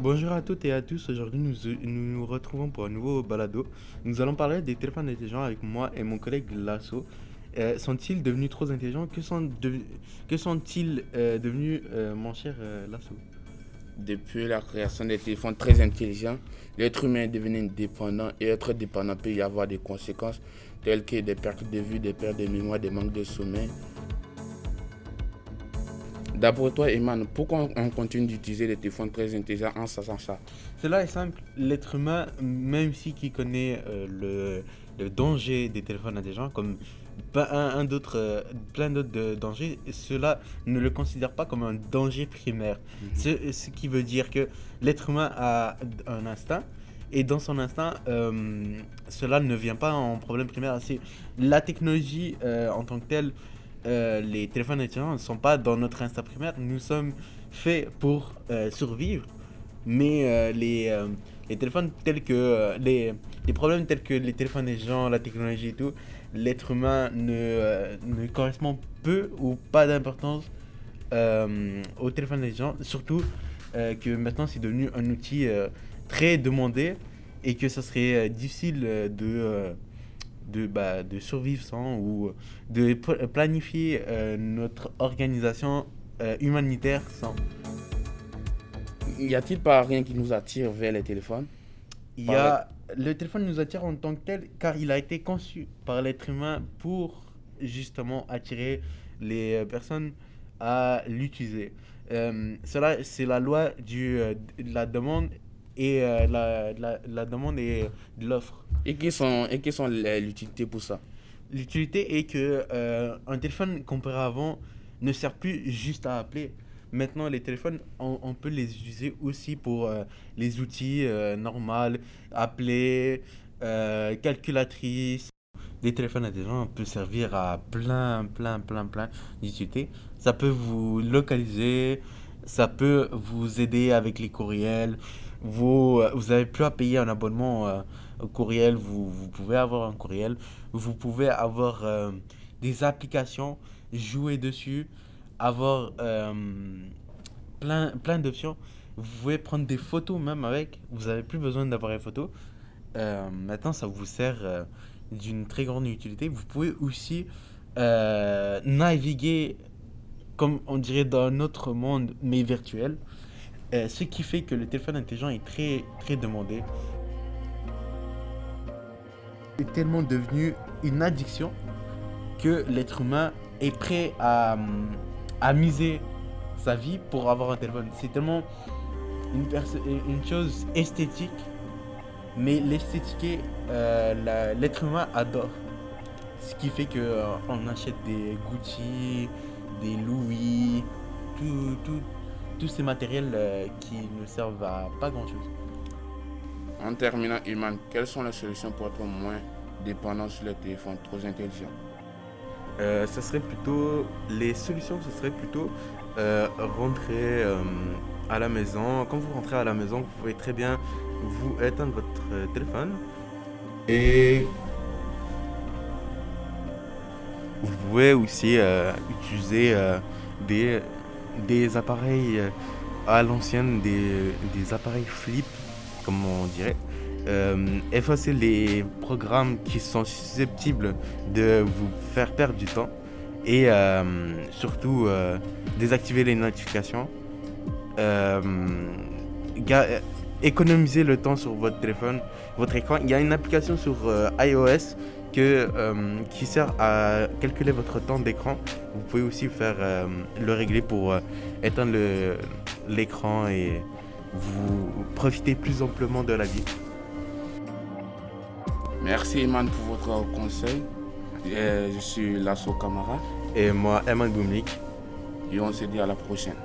Bonjour à toutes et à tous. Aujourd'hui, nous, nous retrouvons pour un nouveau balado. Nous allons parler des téléphones intelligents avec moi et mon collègue Lasso. Euh, sont-ils devenus trop intelligents? Que sont-ils euh, devenus, euh, mon cher Lasso? Depuis la création des téléphones très intelligents, l'être humain est devenu dépendant et être dépendant peut y avoir des conséquences telles que des pertes de vue, des pertes de mémoire, des manques de sommeil. D'après toi, Eman, pourquoi on continue d'utiliser les téléphones très intelligents en sachant ça? Cela est simple. L'être humain, même si qui connaît euh, le, le danger des téléphones intelligents, comme pas un, un d'autres, euh, plein d'autres dangers, cela ne le considère pas comme un danger primaire. Ce, ce qui veut dire que l'être humain a un instinct. Et dans son instinct, euh, cela ne vient pas en problème primaire. C'est la technologie euh, en tant que telle, euh, les téléphones intelligents ne sont pas dans notre instinct primaire. Nous sommes faits pour euh, survivre. Mais euh, les, les téléphones tels que les, les problèmes tels que les téléphones intelligents, la technologie et tout, l'être humain ne, correspond peu ou pas d'importance aux téléphones intelligents. Surtout que maintenant c'est devenu un outil très demandé et que ça serait difficile de, de, bah, de survivre sans ou de pl- planifier euh, notre organisation euh, humanitaire sans. Y a-t-il pas rien qui nous attire vers les téléphones? Il y a, le téléphone nous attire en tant que tel car il a été conçu par l'être humain pour justement attirer les euh, personnes à l'utiliser. Euh, cela, c'est la loi du, euh, de la demande et euh, la, la, la demande et de l'offre. Et qui sont, et qui sont l'utilité pour ça? L'utilité est que euh, un téléphone comparé à avant ne sert plus juste à appeler. Maintenant, les téléphones, on, on peut les utiliser aussi pour euh, les outils normaux, appeler, calculatrice. Des téléphones intelligents peuvent servir à plein, plein, plein, plein d'utilités. Ça peut vous localiser, ça peut vous aider avec les courriels. Vous, euh, vous avez plus à payer un abonnement euh, courriel, vous, vous pouvez avoir un courriel. Vous pouvez avoir euh, des applications, jouer dessus, avoir euh, plein, plein d'options. Vous pouvez prendre des photos même avec. Vous n'avez plus besoin d'appareil photo. Maintenant, ça vous sert d'une très grande utilité. Vous pouvez aussi naviguer, comme on dirait, dans un autre monde, mais virtuel. Euh, ce qui fait que le téléphone intelligent est très, très demandé. C'est tellement devenu une addiction que l'être humain est prêt à, hum, à miser sa vie pour avoir un téléphone. C'est tellement une, chose esthétique, mais l'esthétique, euh, l'être humain adore. Ce qui fait que euh, on achète des Gucci, des Louis, tout, tout- tous ces matériels euh, qui ne servent à pas grand chose. En terminant, Eman, quelles sont les solutions pour être moins dépendant sur les téléphones trop intelligents? Euh, ce serait plutôt les solutions ce serait plutôt euh, rentrer euh, à la maison. Quand vous rentrez à la maison vous pouvez très bien vous éteindre votre téléphone. Et vous pouvez aussi euh, utiliser euh, des, des appareils euh, à l'ancienne des, appareils flip comme on dirait euh, effacer les programmes qui sont susceptibles de vous faire perdre du temps et euh, surtout euh, désactiver les notifications. Économiser le temps sur votre téléphone, votre écran. Il y a une application sur euh, iOS que, euh, qui sert à calculer votre temps d'écran. Vous pouvez aussi faire euh, le régler pour éteindre le- l'écran et vous profiter plus amplement de la vie. Merci Eman pour votre conseil. Je suis Lasso Camara Et moi, Emma Goumlik, et on se dit à la prochaine.